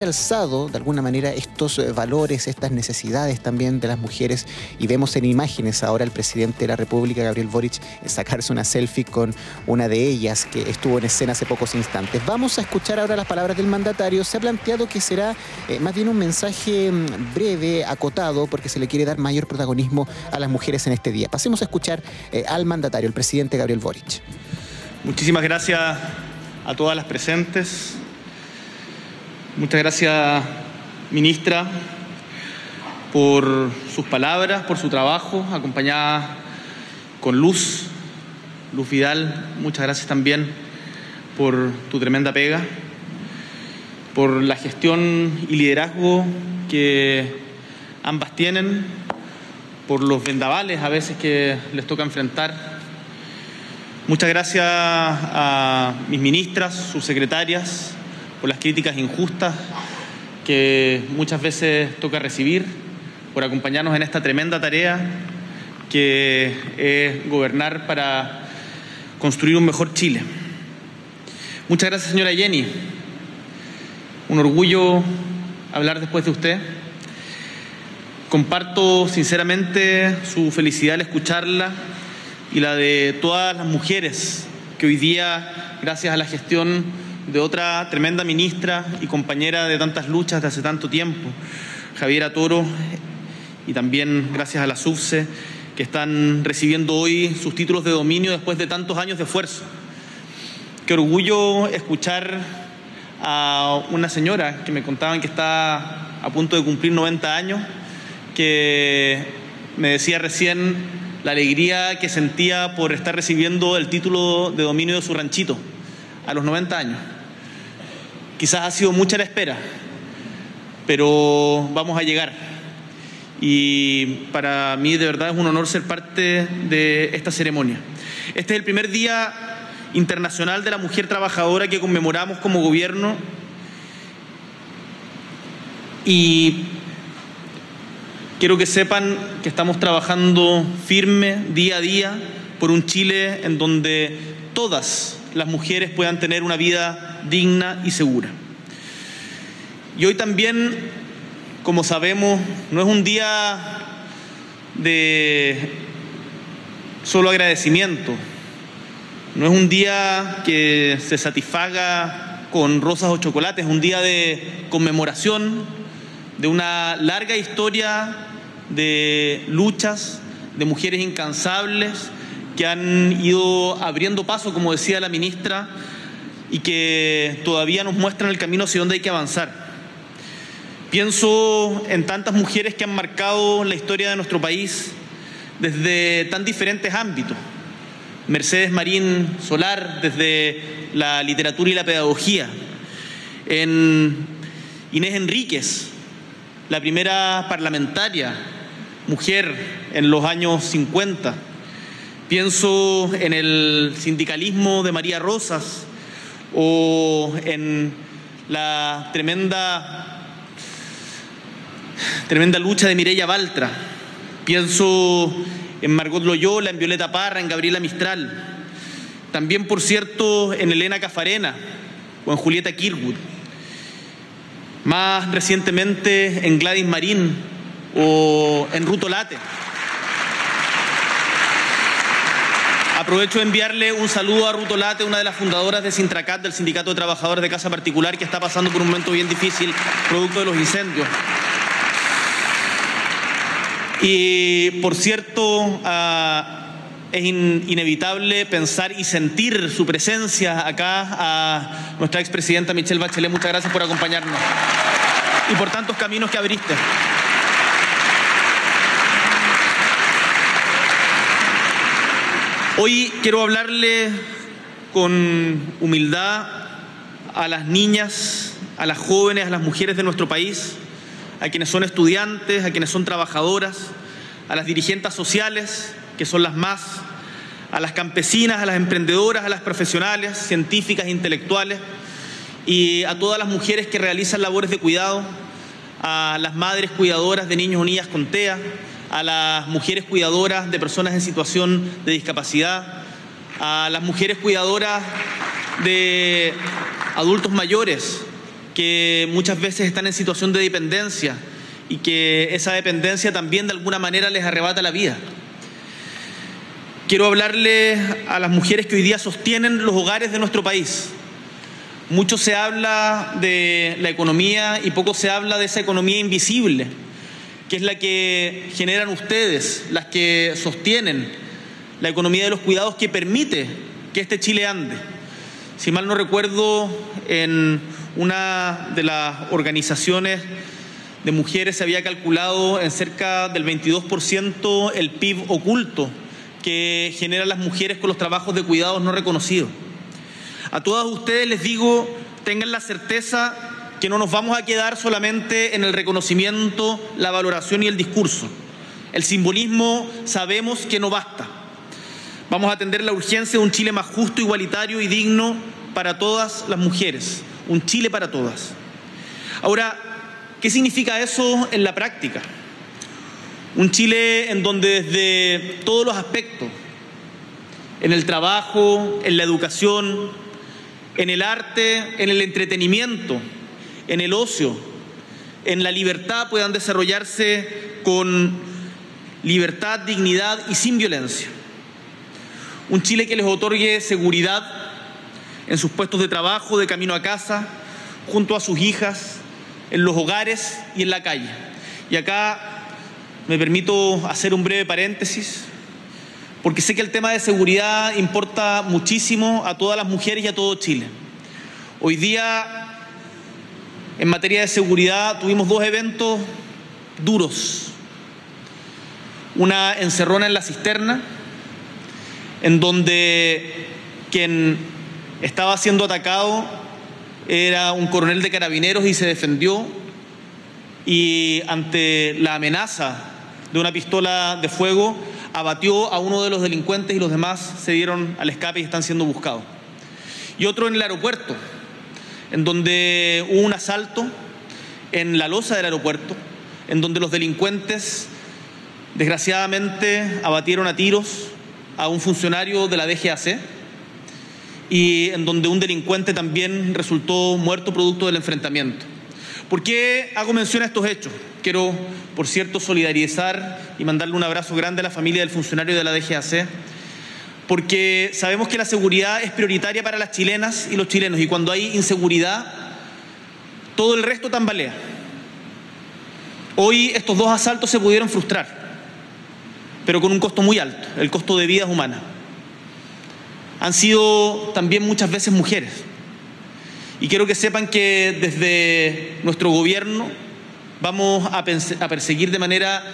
alzado de alguna manera estos eh, valores, estas necesidades también de las mujeres y vemos en imágenes ahora el presidente de la República, Gabriel Boric, sacarse una selfie con una de ellas que estuvo en escena hace pocos instantes. Vamos a escuchar ahora las palabras del mandatario. Se ha planteado que será eh, más bien un mensaje mm, breve, acotado, porque se le quiere dar mayor protagonismo a las mujeres en este día. Pasemos a escuchar eh, al mandatario, el presidente Gabriel Boric. Muchísimas gracias a todas las presentes Muchas gracias, ministra, por sus palabras, por su trabajo, acompañada con Luz, Luz Vidal. Muchas gracias también por tu tremenda pega, por la gestión y liderazgo que ambas tienen, por los vendavales a veces que les toca enfrentar. Muchas gracias a mis ministras, sus secretarias, por las críticas injustas que muchas veces toca recibir, por acompañarnos en esta tremenda tarea que es gobernar para construir un mejor Chile. Muchas gracias, señora Jenny. Un orgullo hablar después de usted. Comparto sinceramente su felicidad al escucharla y la de todas las mujeres que hoy día, gracias a la gestión de otra tremenda ministra y compañera de tantas luchas de hace tanto tiempo, Javiera Toro, y también gracias a la SUBSE, que están recibiendo hoy sus títulos de dominio después de tantos años de esfuerzo. Qué orgullo escuchar a una señora que me contaban que está a punto de cumplir 90 años, que me decía recién la alegría que sentía por estar recibiendo el título de dominio de su ranchito a los 90 años. Quizás ha sido mucha la espera, pero vamos a llegar. Y para mí de verdad es un honor ser parte de esta ceremonia. Este es el primer Día Internacional de la Mujer Trabajadora que conmemoramos como gobierno y quiero que sepan que estamos trabajando firme día a día por un Chile en donde todas las mujeres puedan tener una vida digna y segura. Y hoy también, como sabemos, no es un día de solo agradecimiento, no es un día que se satisfaga con rosas o chocolates, es un día de conmemoración de una larga historia de luchas, de mujeres incansables que han ido abriendo paso, como decía la ministra, y que todavía nos muestran el camino hacia donde hay que avanzar. Pienso en tantas mujeres que han marcado la historia de nuestro país desde tan diferentes ámbitos. Mercedes Marín Solar desde la literatura y la pedagogía. En Inés Enríquez, la primera parlamentaria mujer en los años 50 Pienso en el sindicalismo de María Rosas o en la tremenda, tremenda lucha de Mireya Baltra. Pienso en Margot Loyola, en Violeta Parra, en Gabriela Mistral. También, por cierto, en Elena Cafarena o en Julieta Kirwood. Más recientemente en Gladys Marín o en Ruto Late. Aprovecho de enviarle un saludo a Ruto Late, una de las fundadoras de Sintracat, del Sindicato de Trabajadores de Casa Particular, que está pasando por un momento bien difícil, producto de los incendios. Y, por cierto, ah, es inevitable pensar y sentir su presencia acá a nuestra expresidenta Michelle Bachelet. Muchas gracias por acompañarnos y por tantos caminos que abriste. Hoy quiero hablarle con humildad a las niñas, a las jóvenes, a las mujeres de nuestro país, a quienes son estudiantes, a quienes son trabajadoras, a las dirigentes sociales, que son las más, a las campesinas, a las emprendedoras, a las profesionales, científicas, intelectuales, y a todas las mujeres que realizan labores de cuidado, a las madres cuidadoras de niños o niñas con TEA, a las mujeres cuidadoras de personas en situación de discapacidad, a las mujeres cuidadoras de adultos mayores que muchas veces están en situación de dependencia y que esa dependencia también de alguna manera les arrebata la vida. Quiero hablarle a las mujeres que hoy día sostienen los hogares de nuestro país. Mucho se habla de la economía y poco se habla de esa economía invisible, que es la que generan ustedes, las que sostienen la economía de los cuidados que permite que este Chile ande. Si mal no recuerdo, en una de las organizaciones de mujeres se había calculado en cerca del 22% el PIB oculto que generan las mujeres con los trabajos de cuidados no reconocidos. A todas ustedes les digo, tengan la certeza que no nos vamos a quedar solamente en el reconocimiento, la valoración y el discurso. El simbolismo sabemos que no basta. Vamos a atender la urgencia de un Chile más justo, igualitario y digno para todas las mujeres. Un Chile para todas. Ahora, ¿qué significa eso en la práctica? Un Chile en donde desde todos los aspectos, en el trabajo, en la educación, en el arte, en el entretenimiento, en el ocio, en la libertad puedan desarrollarse con libertad, dignidad y sin violencia. Un Chile que les otorgue seguridad en sus puestos de trabajo, de camino a casa, junto a sus hijas, en los hogares y en la calle. Y acá me permito hacer un breve paréntesis, porque sé que el tema de seguridad importa muchísimo a todas las mujeres y a todo Chile. Hoy día, en materia de seguridad, tuvimos dos eventos duros. Una encerrona en la cisterna, en donde quien estaba siendo atacado era un coronel de carabineros y se defendió y ante la amenaza de una pistola de fuego, abatió a uno de los delincuentes y los demás se dieron al escape y están siendo buscados. Y otro en el aeropuerto, en donde hubo un asalto en la losa del aeropuerto, en donde los delincuentes desgraciadamente abatieron a tiros a un funcionario de la DGAC y en donde un delincuente también resultó muerto producto del enfrentamiento. ¿Por qué hago mención a estos hechos? Quiero, por cierto, solidarizar y mandarle un abrazo grande a la familia del funcionario de la DGAC, porque sabemos que la seguridad es prioritaria para las chilenas y los chilenos, y cuando hay inseguridad, todo el resto tambalea. Hoy estos dos asaltos se pudieron frustrar, pero con un costo muy alto, el costo de vidas humanas. Han sido también muchas veces mujeres y quiero que sepan que desde nuestro gobierno vamos a, perseguir de manera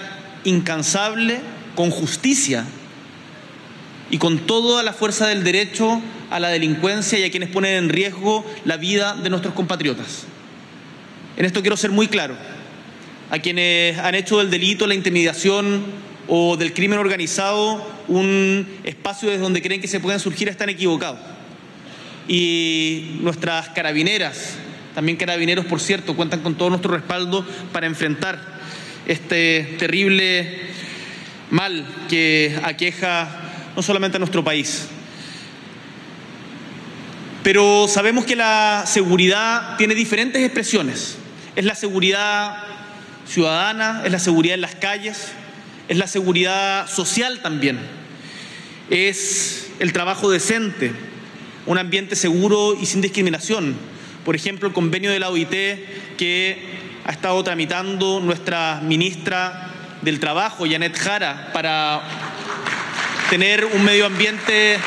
incansable, con justicia y con toda la fuerza del derecho a la delincuencia y a quienes ponen en riesgo la vida de nuestros compatriotas. En esto quiero ser muy claro. A quienes han hecho del delito, la intimidación o del crimen organizado un espacio desde donde creen que se pueden surgir están equivocados y nuestras carabineras, también carabineros por cierto, cuentan con todo nuestro respaldo para enfrentar este terrible mal que aqueja no solamente a nuestro país. Pero sabemos que la seguridad tiene diferentes expresiones. Es la seguridad ciudadana, es la seguridad en las calles, es la seguridad social también, es el trabajo decente, un ambiente seguro y sin discriminación. Por ejemplo, el convenio de la OIT que ha estado tramitando nuestra ministra del Trabajo, Janet Jara, para tener un medio ambiente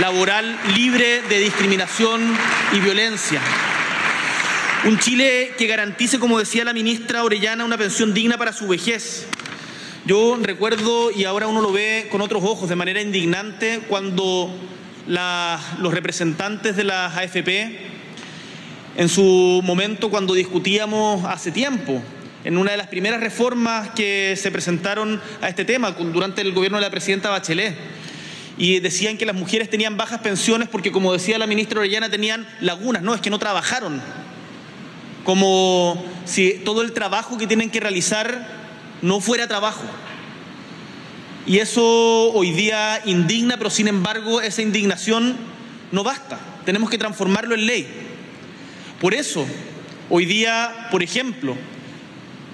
laboral libre de discriminación y violencia. Un Chile que garantice, como decía la ministra Orellana, una pensión digna para su vejez. Yo recuerdo, y ahora uno lo ve con otros ojos, de manera indignante, cuando los representantes de las AFP en su momento cuando discutíamos hace tiempo, en una de las primeras reformas que se presentaron a este tema durante el gobierno de la presidenta Bachelet. Y decían que las mujeres tenían bajas pensiones porque, como decía la ministra Orellana, tenían lagunas. No, es que no trabajaron. Como si todo el trabajo que tienen que realizar no fuera trabajo. Y eso hoy día indigna, pero sin embargo esa indignación no basta. Tenemos que transformarlo en ley. Por eso, Hoy día, por ejemplo,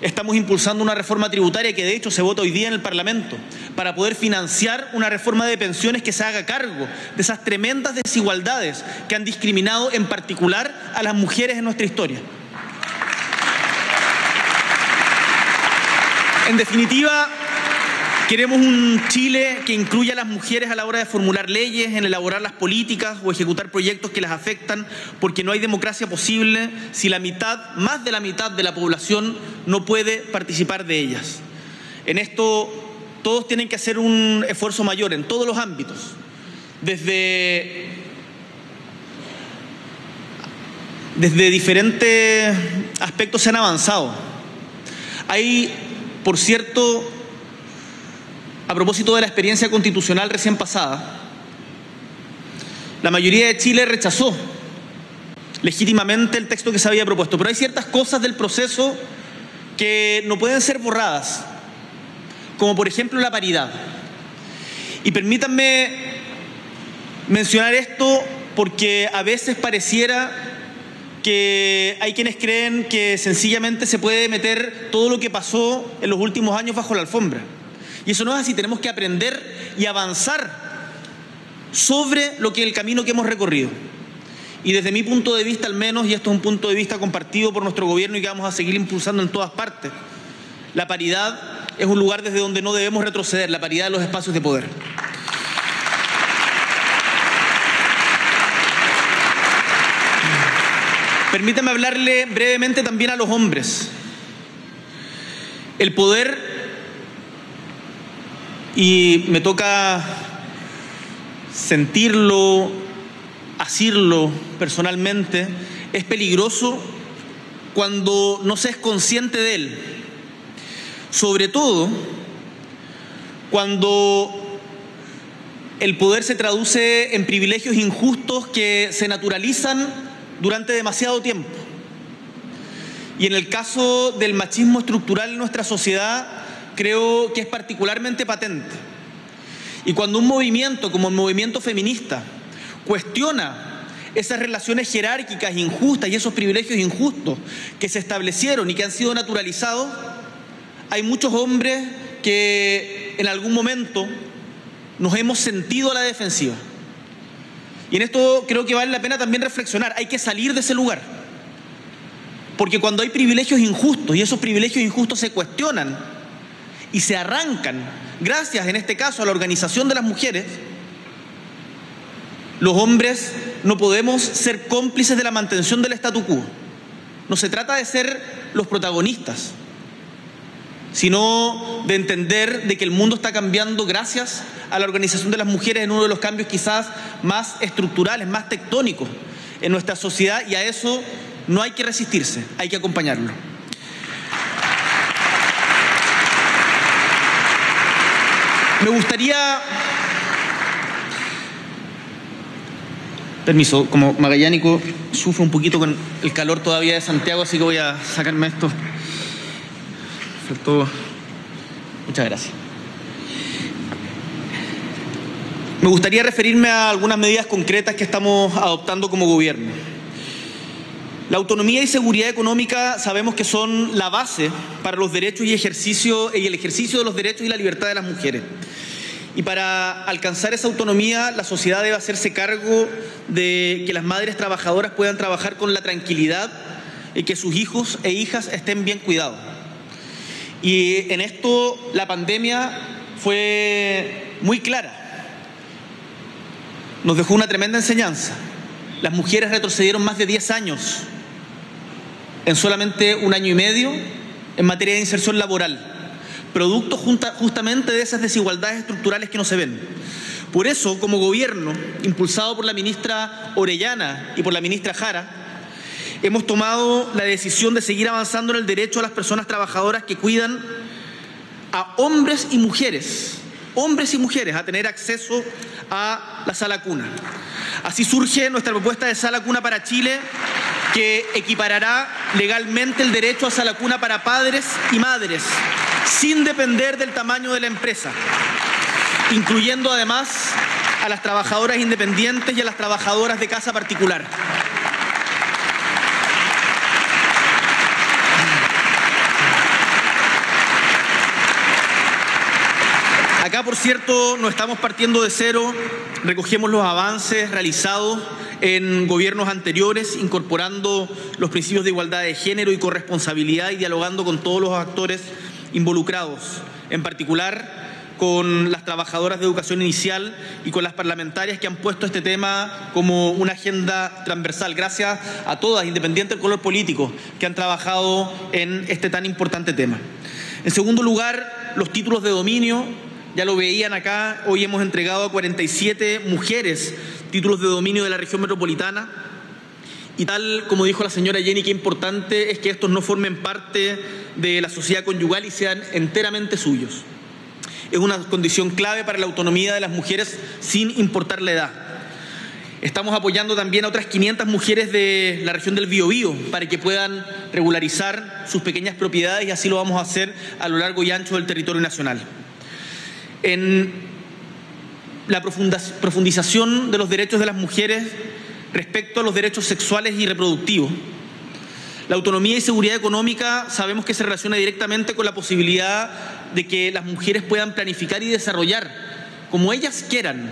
estamos impulsando una reforma tributaria que de hecho se vota hoy día en el Parlamento para poder financiar una reforma de pensiones que se haga cargo de esas tremendas desigualdades que han discriminado en particular a las mujeres en nuestra historia. En definitiva, Queremos un Chile que incluya a las mujeres a la hora de formular leyes, en elaborar las políticas o ejecutar proyectos que las afectan, porque no hay democracia posible si la mitad, más de la mitad de la población no puede participar de ellas. En esto todos tienen que hacer un esfuerzo mayor en todos los ámbitos, desde, desde diferentes aspectos se han avanzado. Hay, por cierto, a propósito de la experiencia constitucional recién pasada, la mayoría de Chile rechazó legítimamente el texto que se había propuesto, pero hay ciertas cosas del proceso que no pueden ser borradas, como por ejemplo la paridad. Y permítanme mencionar esto porque a veces pareciera que hay quienes creen que sencillamente se puede meter todo lo que pasó en los últimos años bajo la alfombra. Y eso no es así, tenemos que aprender y avanzar sobre lo que el camino que hemos recorrido. Y desde mi punto de vista al menos, y esto es un punto de vista compartido por nuestro gobierno y que vamos a seguir impulsando en todas partes, la paridad es un lugar desde donde no debemos retroceder, la paridad de los espacios de poder. Permítame hablarle brevemente también a los hombres. El poder y me toca sentirlo, asirlo personalmente, es peligroso cuando no se es consciente de él. Sobre todo cuando el poder se traduce en privilegios injustos que se naturalizan durante demasiado tiempo. Y en el caso del machismo estructural en nuestra sociedad, creo que es particularmente patente. Y cuando un movimiento como el movimiento feminista cuestiona esas relaciones jerárquicas injustas y esos privilegios injustos que se establecieron y que han sido naturalizados, hay muchos hombres que en algún momento nos hemos sentido a la defensiva. Y en esto creo que vale la pena también reflexionar, hay que salir de ese lugar. Porque cuando hay privilegios injustos y esos privilegios injustos se cuestionan, y se arrancan, gracias en este caso a la organización de las mujeres, los hombres no podemos ser cómplices de la mantención del statu quo. No se trata de ser los protagonistas, sino de entender de que el mundo está cambiando gracias a la organización de las mujeres en uno de los cambios quizás más estructurales, más tectónicos en nuestra sociedad y a eso no hay que resistirse, hay que acompañarlo. Me gustaría... Permiso, como magallánico sufro un poquito con el calor todavía de Santiago, así que voy a sacarme esto. Muchas gracias. Me gustaría referirme a algunas medidas concretas que estamos adoptando como gobierno. La autonomía y seguridad económica sabemos que son la base para los derechos y, ejercicio, y el ejercicio de los derechos y la libertad de las mujeres. Y para alcanzar esa autonomía, la sociedad debe hacerse cargo de que las madres trabajadoras puedan trabajar con la tranquilidad y que sus hijos e hijas estén bien cuidados. Y en esto la pandemia fue muy clara. Nos dejó una tremenda enseñanza. Las mujeres retrocedieron más de 10 años en solamente un año y medio en materia de inserción laboral, producto justamente de esas desigualdades estructurales que no se ven. Por eso, como gobierno, impulsado por la ministra Orellana y por la ministra Jara, hemos tomado la decisión de seguir avanzando en el derecho a las personas trabajadoras que cuidan a hombres y mujeres, hombres y mujeres, a tener acceso a la sala cuna. Así surge nuestra propuesta de sala cuna para Chile que equiparará legalmente el derecho a sala cuna para padres y madres, sin depender del tamaño de la empresa, incluyendo además a las trabajadoras independientes y a las trabajadoras de casa particular. Acá, por cierto, no estamos partiendo de cero, recogemos los avances realizados en gobiernos anteriores, incorporando los principios de igualdad de género y corresponsabilidad y dialogando con todos los actores involucrados, en particular con las trabajadoras de educación inicial y con las parlamentarias que han puesto este tema como una agenda transversal. Gracias a todas, independiente del color político, que han trabajado en este tan importante tema. En segundo lugar, los títulos de dominio. Ya lo veían acá, hoy hemos entregado a 47 mujeres títulos de dominio de la región metropolitana. Y tal como dijo la señora Jenny, qué importante es que estos no formen parte de la sociedad conyugal y sean enteramente suyos. Es una condición clave para la autonomía de las mujeres sin importar la edad. Estamos apoyando también a otras 500 mujeres de la región del Biobío para que puedan regularizar sus pequeñas propiedades y así lo vamos a hacer a lo largo y ancho del territorio nacional. En la profundización de los derechos de las mujeres respecto a los derechos sexuales y reproductivos. La autonomía y seguridad económica sabemos que se relaciona directamente con la posibilidad de que las mujeres puedan planificar y desarrollar como ellas quieran,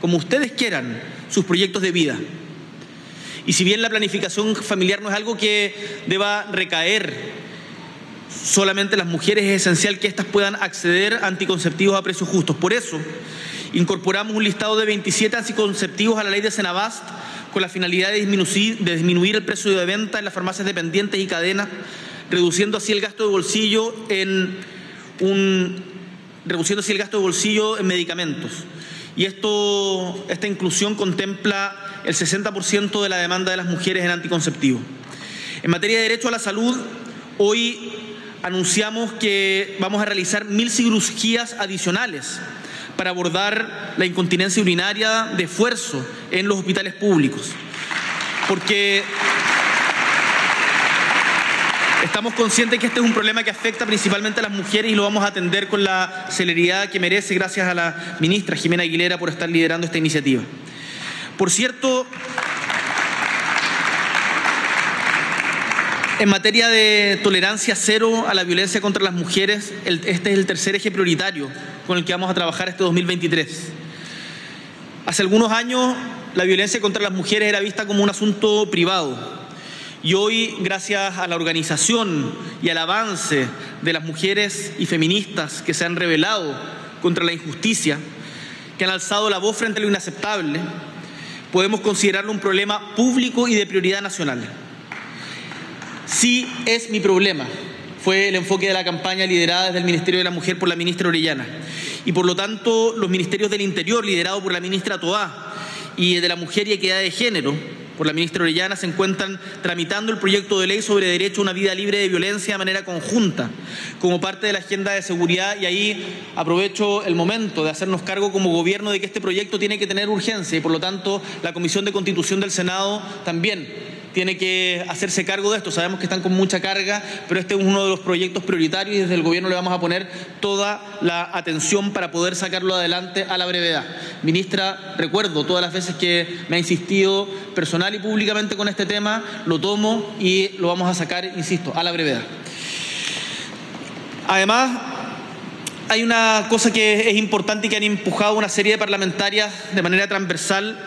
como ustedes quieran, sus proyectos de vida. Y si bien la planificación familiar no es algo que deba recaer solamente en las mujeres, es esencial que éstas puedan acceder a anticonceptivos a precios justos. Por eso, Incorporamos un listado de 27 anticonceptivos a la ley de Senabast con la finalidad de disminuir, el precio de venta en las farmacias dependientes y cadenas, reduciendo así el gasto de bolsillo en un reduciendo así el gasto de bolsillo en medicamentos. Y esto, esta inclusión contempla el 60% de la demanda de las mujeres en anticonceptivos. En materia de derecho a la salud, hoy anunciamos que vamos a realizar mil cirugías adicionales para abordar la incontinencia urinaria de esfuerzo en los hospitales públicos. Porque Estamos conscientes que este es un problema que afecta principalmente a las mujeres y lo vamos a atender con la celeridad que merece gracias a la ministra Jimena Aguilera por estar liderando esta iniciativa. Por cierto, En materia de tolerancia cero a la violencia contra las mujeres, este es el tercer eje prioritario con el que vamos a trabajar este 2023. Hace algunos años la violencia contra las mujeres era vista como un asunto privado y hoy, gracias a la organización y al avance de las mujeres y feministas que se han rebelado contra la injusticia, que han alzado la voz frente a lo inaceptable, podemos considerarlo un problema público y de prioridad nacional. Sí es mi problema. Fue el enfoque de la campaña liderada desde el Ministerio de la Mujer por la ministra Orellana. Y por lo tanto, los ministerios del Interior, liderados por la ministra Toá, y de la Mujer y Equidad de Género, por la ministra Orellana, se encuentran tramitando el proyecto de ley sobre derecho a una vida libre de violencia de manera conjunta, como parte de la agenda de seguridad. Y ahí aprovecho el momento de hacernos cargo como gobierno de que este proyecto tiene que tener urgencia y, por lo tanto, la Comisión de Constitución del Senado también tiene que hacerse cargo de esto. Sabemos que están con mucha carga, pero este es uno de los proyectos prioritarios y desde el Gobierno le vamos a poner toda la atención para poder sacarlo adelante a la brevedad. Ministra, recuerdo todas las veces que me ha insistido personal y públicamente con este tema, lo tomo y lo vamos a sacar, insisto, a la brevedad. Además, hay una cosa que es importante y que han empujado una serie de parlamentarias de manera transversal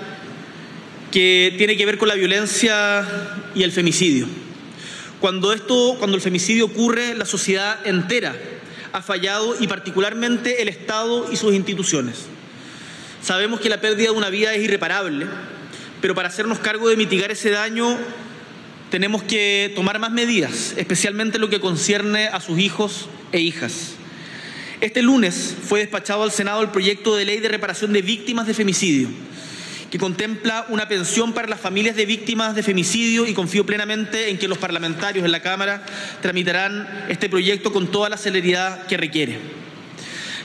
que tiene que ver con la violencia y el femicidio. Cuando esto, cuando el femicidio ocurre, la sociedad entera ha fallado y particularmente el Estado y sus instituciones. Sabemos que la pérdida de una vida es irreparable, pero para hacernos cargo de mitigar ese daño tenemos que tomar más medidas, especialmente en lo que concierne a sus hijos e hijas. Este lunes fue despachado al Senado el proyecto de ley de reparación de víctimas de femicidio que contempla una pensión para las familias de víctimas de femicidio y confío plenamente en que los parlamentarios en la Cámara tramitarán este proyecto con toda la celeridad que requiere.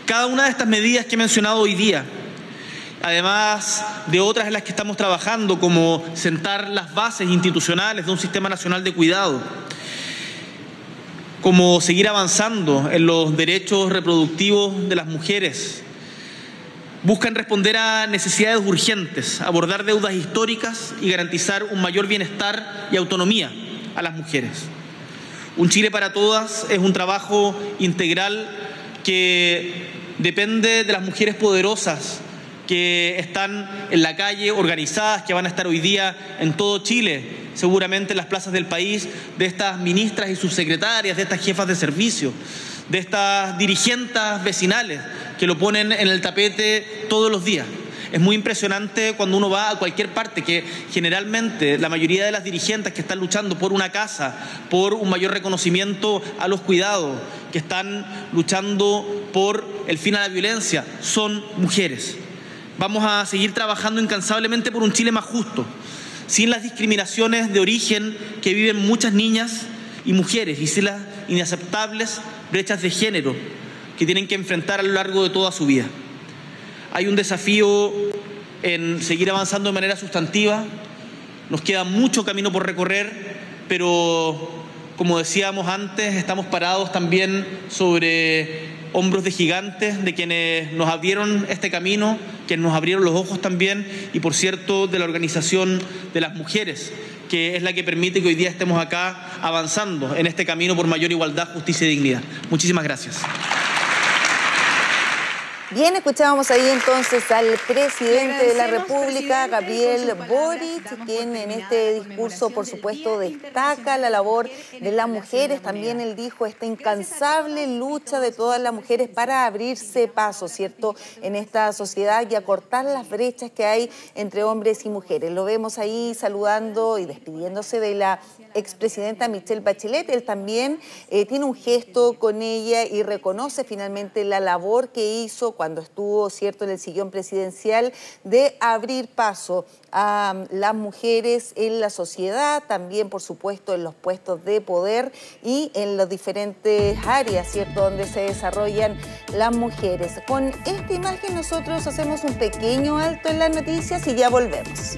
Cada una de estas medidas que he mencionado hoy día, además de otras en las que estamos trabajando, como sentar las bases institucionales de un sistema nacional de cuidado, como seguir avanzando en los derechos reproductivos de las mujeres, buscan responder a necesidades urgentes, abordar deudas históricas y garantizar un mayor bienestar y autonomía a las mujeres. Un Chile para todas es un trabajo integral que depende de las mujeres poderosas que están en la calle, organizadas, que van a estar hoy día en todo Chile, seguramente en las plazas del país, de estas ministras y subsecretarias, de estas jefas de servicio, de estas dirigentes vecinales que lo ponen en el tapete todos los días. Es muy impresionante cuando uno va a cualquier parte que generalmente la mayoría de las dirigentes que están luchando por una casa, por un mayor reconocimiento a los cuidados, que están luchando por el fin a la violencia, son mujeres. Vamos a seguir trabajando incansablemente por un Chile más justo, sin las discriminaciones de origen que viven muchas niñas y mujeres y sin las inaceptables brechas de género que tienen que enfrentar a lo largo de toda su vida. Hay un desafío en seguir avanzando de manera sustantiva, nos queda mucho camino por recorrer, pero como decíamos antes, estamos parados también sobre hombros de gigantes, de quienes nos abrieron este camino, quienes nos abrieron los ojos también, y por cierto, de la organización de las mujeres, que es la que permite que hoy día estemos acá avanzando en este camino por mayor igualdad, justicia y dignidad. Muchísimas gracias. Bien, escuchábamos ahí entonces al presidente de la República, Gabriel Boric, quien en este discurso, por supuesto, destaca la labor de las mujeres. También él dijo esta incansable lucha de todas las mujeres para abrirse paso, ¿cierto?, en esta sociedad y acortar las brechas que hay entre hombres y mujeres. Lo vemos ahí saludando y despidiéndose de la expresidenta Michelle Bachelet. Él también eh, tiene un gesto con ella y reconoce finalmente la labor que hizo cuando estuvo cierto en el sillón presidencial de abrir paso a las mujeres en la sociedad, también por supuesto en los puestos de poder y en las diferentes áreas, ¿cierto?, donde se desarrollan las mujeres. Con esta imagen nosotros hacemos un pequeño alto en las noticias y ya volvemos.